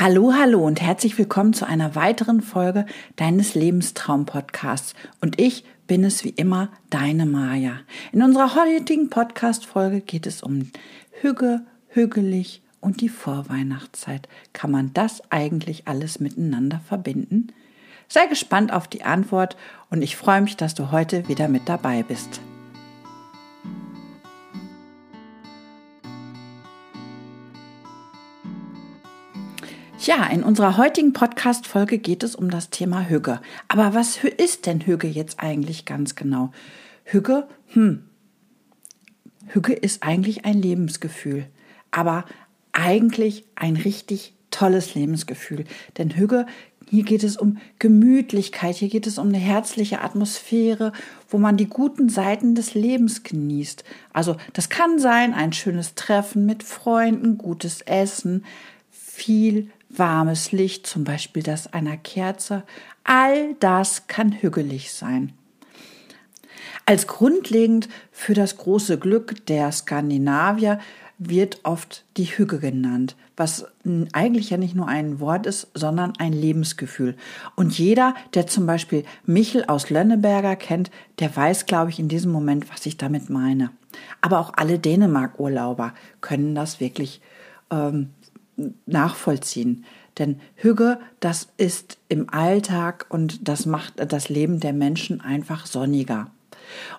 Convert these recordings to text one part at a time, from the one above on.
Hallo, hallo und herzlich willkommen zu einer weiteren Folge deines Lebenstraum-Podcasts. Und ich bin es wie immer, deine Maja. In unserer heutigen Podcast-Folge geht es um Hüge, Hügelig und die Vorweihnachtszeit. Kann man das eigentlich alles miteinander verbinden? Sei gespannt auf die Antwort und ich freue mich, dass du heute wieder mit dabei bist. Ja, in unserer heutigen Podcast-Folge geht es um das Thema Hüge. Aber was ist denn Hüge jetzt eigentlich ganz genau? Hüge, hm, Hüge ist eigentlich ein Lebensgefühl, aber eigentlich ein richtig tolles Lebensgefühl. Denn Hüge, hier geht es um Gemütlichkeit, hier geht es um eine herzliche Atmosphäre, wo man die guten Seiten des Lebens genießt. Also das kann sein ein schönes Treffen mit Freunden, gutes Essen, viel warmes Licht, zum Beispiel das einer Kerze, all das kann hügelig sein. Als grundlegend für das große Glück der Skandinavier wird oft die Hüge genannt, was eigentlich ja nicht nur ein Wort ist, sondern ein Lebensgefühl. Und jeder, der zum Beispiel Michel aus Lönneberger kennt, der weiß, glaube ich, in diesem Moment, was ich damit meine. Aber auch alle Dänemark-Urlauber können das wirklich ähm, nachvollziehen. Denn Hüge, das ist im Alltag und das macht das Leben der Menschen einfach sonniger.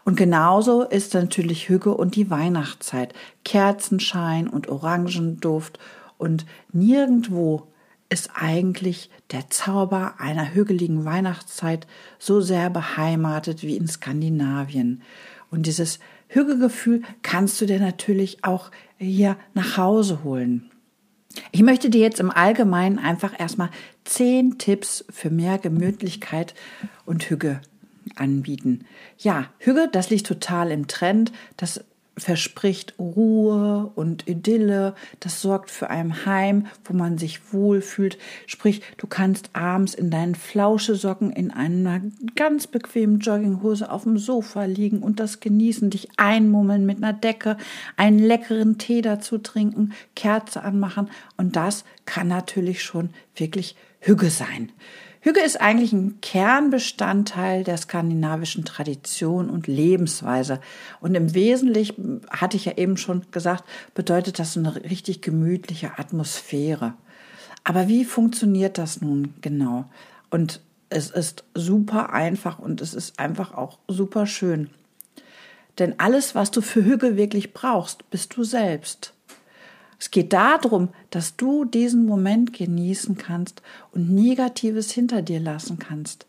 Und genauso ist natürlich Hüge und die Weihnachtszeit. Kerzenschein und Orangenduft und nirgendwo ist eigentlich der Zauber einer hügeligen Weihnachtszeit so sehr beheimatet wie in Skandinavien. Und dieses Hügegefühl kannst du dir natürlich auch hier nach Hause holen. Ich möchte dir jetzt im Allgemeinen einfach erstmal zehn Tipps für mehr Gemütlichkeit und Hüge anbieten. Ja, Hüge, das liegt total im Trend. Das verspricht Ruhe und Idylle, das sorgt für ein Heim, wo man sich wohlfühlt. Sprich, du kannst abends in deinen Flauschesocken in einer ganz bequemen Jogginghose auf dem Sofa liegen und das genießen, dich einmummeln mit einer Decke, einen leckeren Tee dazu trinken, Kerze anmachen und das kann natürlich schon wirklich Hüge sein. Hüge ist eigentlich ein Kernbestandteil der skandinavischen Tradition und Lebensweise. Und im Wesentlichen, hatte ich ja eben schon gesagt, bedeutet das eine richtig gemütliche Atmosphäre. Aber wie funktioniert das nun genau? Und es ist super einfach und es ist einfach auch super schön. Denn alles, was du für Hüge wirklich brauchst, bist du selbst. Es geht darum, dass du diesen Moment genießen kannst und Negatives hinter dir lassen kannst,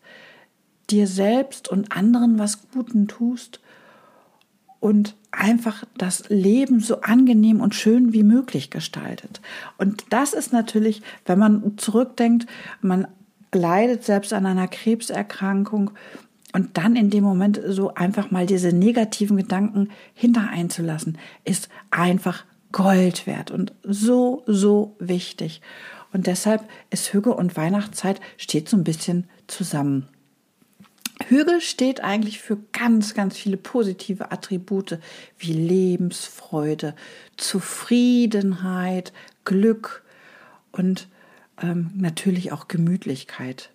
dir selbst und anderen was Guten tust und einfach das Leben so angenehm und schön wie möglich gestaltet. Und das ist natürlich, wenn man zurückdenkt, man leidet selbst an einer Krebserkrankung und dann in dem Moment so einfach mal diese negativen Gedanken hinter einzulassen, ist einfach Gold wert und so, so wichtig. Und deshalb ist Hüge und Weihnachtszeit steht so ein bisschen zusammen. Hügel steht eigentlich für ganz, ganz viele positive Attribute wie Lebensfreude, Zufriedenheit, Glück und ähm, natürlich auch Gemütlichkeit.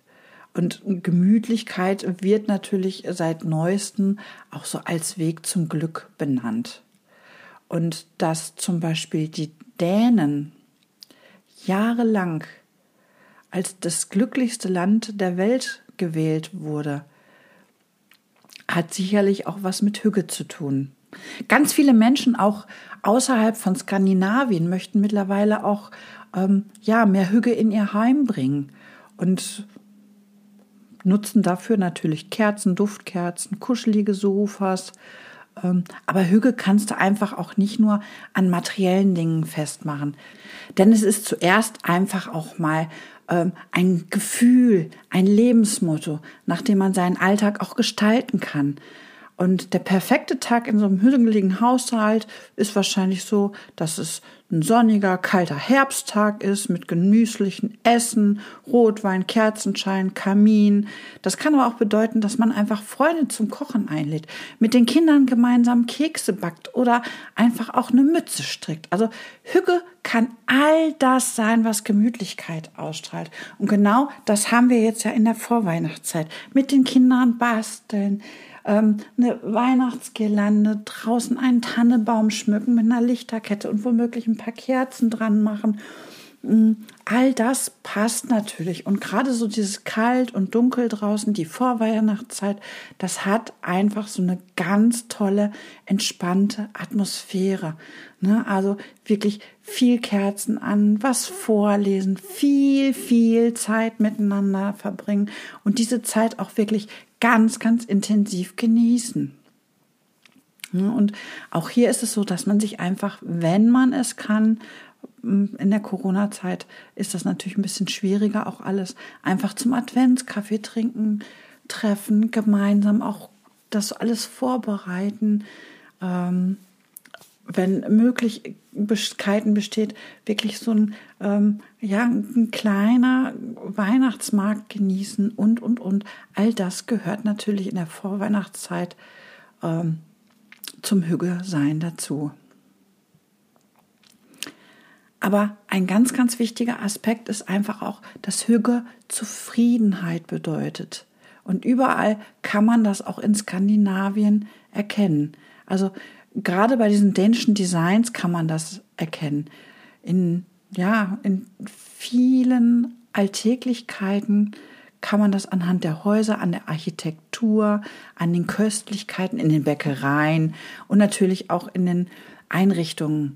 Und Gemütlichkeit wird natürlich seit neuestem auch so als Weg zum Glück benannt und dass zum Beispiel die Dänen jahrelang als das glücklichste Land der Welt gewählt wurde, hat sicherlich auch was mit Hüge zu tun. Ganz viele Menschen auch außerhalb von Skandinavien möchten mittlerweile auch ähm, ja mehr Hüge in ihr Heim bringen und nutzen dafür natürlich Kerzen, Duftkerzen, kuschelige Sofas, aber Hüge kannst du einfach auch nicht nur an materiellen Dingen festmachen. Denn es ist zuerst einfach auch mal ähm, ein Gefühl, ein Lebensmotto, nach dem man seinen Alltag auch gestalten kann. Und der perfekte Tag in so einem hügeligen Haushalt ist wahrscheinlich so, dass es ein sonniger, kalter Herbsttag ist mit gemütlichen Essen, Rotwein, Kerzenschein, Kamin. Das kann aber auch bedeuten, dass man einfach Freunde zum Kochen einlädt, mit den Kindern gemeinsam Kekse backt oder einfach auch eine Mütze strickt. Also Hüge kann all das sein, was Gemütlichkeit ausstrahlt. Und genau das haben wir jetzt ja in der Vorweihnachtszeit. Mit den Kindern basteln, ähm, eine Weihnachtsgirlande, draußen einen Tannebaum schmücken mit einer Lichterkette und womöglich ein paar Kerzen dran machen. Mm, all das passt natürlich. Und gerade so dieses kalt und dunkel draußen, die Vorweihnachtszeit, das hat einfach so eine ganz tolle, entspannte Atmosphäre. Ne? Also wirklich viel Kerzen an, was vorlesen, viel, viel Zeit miteinander verbringen und diese Zeit auch wirklich ganz, ganz intensiv genießen. Und auch hier ist es so, dass man sich einfach, wenn man es kann, in der Corona-Zeit ist das natürlich ein bisschen schwieriger, auch alles einfach zum Adventskaffee trinken, treffen, gemeinsam auch das alles vorbereiten. Ähm, wenn Möglichkeiten besteht, wirklich so ein, ähm, ja, ein kleiner Weihnachtsmarkt genießen und, und, und. All das gehört natürlich in der Vorweihnachtszeit ähm, zum Hügge-Sein dazu. Aber ein ganz, ganz wichtiger Aspekt ist einfach auch, dass Hügge Zufriedenheit bedeutet. Und überall kann man das auch in Skandinavien erkennen. Also gerade bei diesen dänischen Designs kann man das erkennen. In, ja, in vielen Alltäglichkeiten kann man das anhand der Häuser, an der Architektur, an den Köstlichkeiten, in den Bäckereien und natürlich auch in den Einrichtungen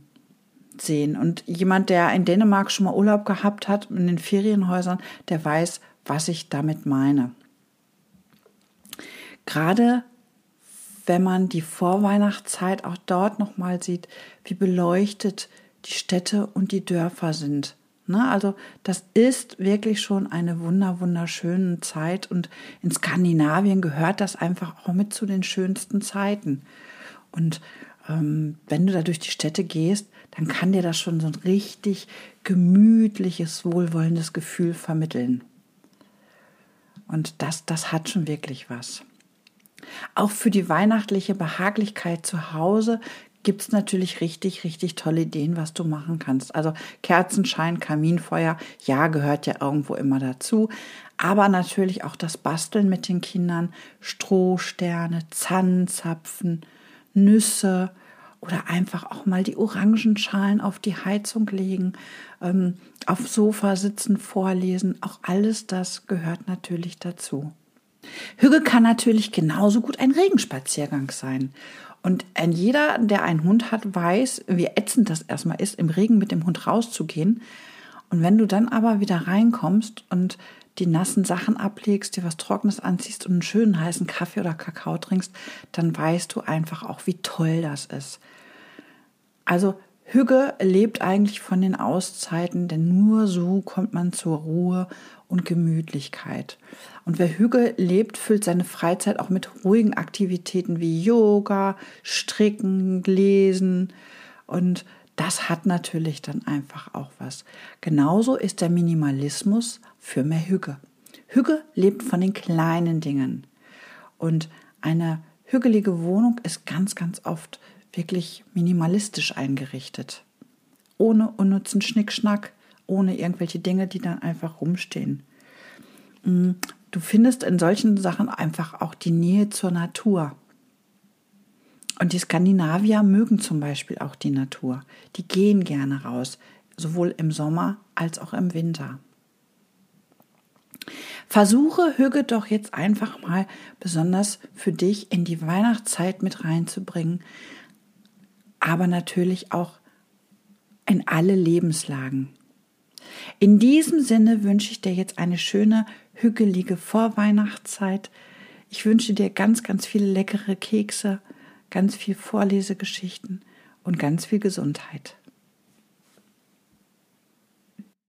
sehen. Und jemand, der in Dänemark schon mal Urlaub gehabt hat, in den Ferienhäusern, der weiß, was ich damit meine. Gerade wenn man die Vorweihnachtszeit auch dort nochmal sieht, wie beleuchtet die Städte und die Dörfer sind. Ne? Also das ist wirklich schon eine wunder, wunderschöne Zeit und in Skandinavien gehört das einfach auch mit zu den schönsten Zeiten. Und ähm, wenn du da durch die Städte gehst, dann kann dir das schon so ein richtig gemütliches, wohlwollendes Gefühl vermitteln. Und das, das hat schon wirklich was. Auch für die weihnachtliche Behaglichkeit zu Hause gibt es natürlich richtig, richtig tolle Ideen, was du machen kannst. Also Kerzenschein, Kaminfeuer, ja, gehört ja irgendwo immer dazu. Aber natürlich auch das Basteln mit den Kindern, Strohsterne, Zahnzapfen, Nüsse, oder einfach auch mal die Orangenschalen auf die Heizung legen, ähm, auf Sofa sitzen, vorlesen. Auch alles das gehört natürlich dazu. Hügge kann natürlich genauso gut ein Regenspaziergang sein. Und ein jeder, der einen Hund hat, weiß, wie ätzend das erstmal ist, im Regen mit dem Hund rauszugehen. Und wenn du dann aber wieder reinkommst und die nassen Sachen ablegst, dir was Trockenes anziehst und einen schönen heißen Kaffee oder Kakao trinkst, dann weißt du einfach auch, wie toll das ist. Also Hügge lebt eigentlich von den Auszeiten, denn nur so kommt man zur Ruhe und Gemütlichkeit. Und wer Hügge lebt, füllt seine Freizeit auch mit ruhigen Aktivitäten wie Yoga, Stricken, Lesen und das hat natürlich dann einfach auch was. Genauso ist der Minimalismus für mehr Hügge. Hügge lebt von den kleinen Dingen. Und eine hügelige Wohnung ist ganz, ganz oft wirklich minimalistisch eingerichtet. Ohne unnützen Schnickschnack, ohne irgendwelche Dinge, die dann einfach rumstehen. Mm, du findest in solchen Sachen einfach auch die Nähe zur Natur. Und die Skandinavier mögen zum Beispiel auch die Natur. Die gehen gerne raus, sowohl im Sommer als auch im Winter. Versuche Hüge doch jetzt einfach mal besonders für dich in die Weihnachtszeit mit reinzubringen, aber natürlich auch in alle Lebenslagen. In diesem Sinne wünsche ich dir jetzt eine schöne, hügelige Vorweihnachtszeit. Ich wünsche dir ganz, ganz viele leckere Kekse, ganz viel Vorlesegeschichten und ganz viel Gesundheit.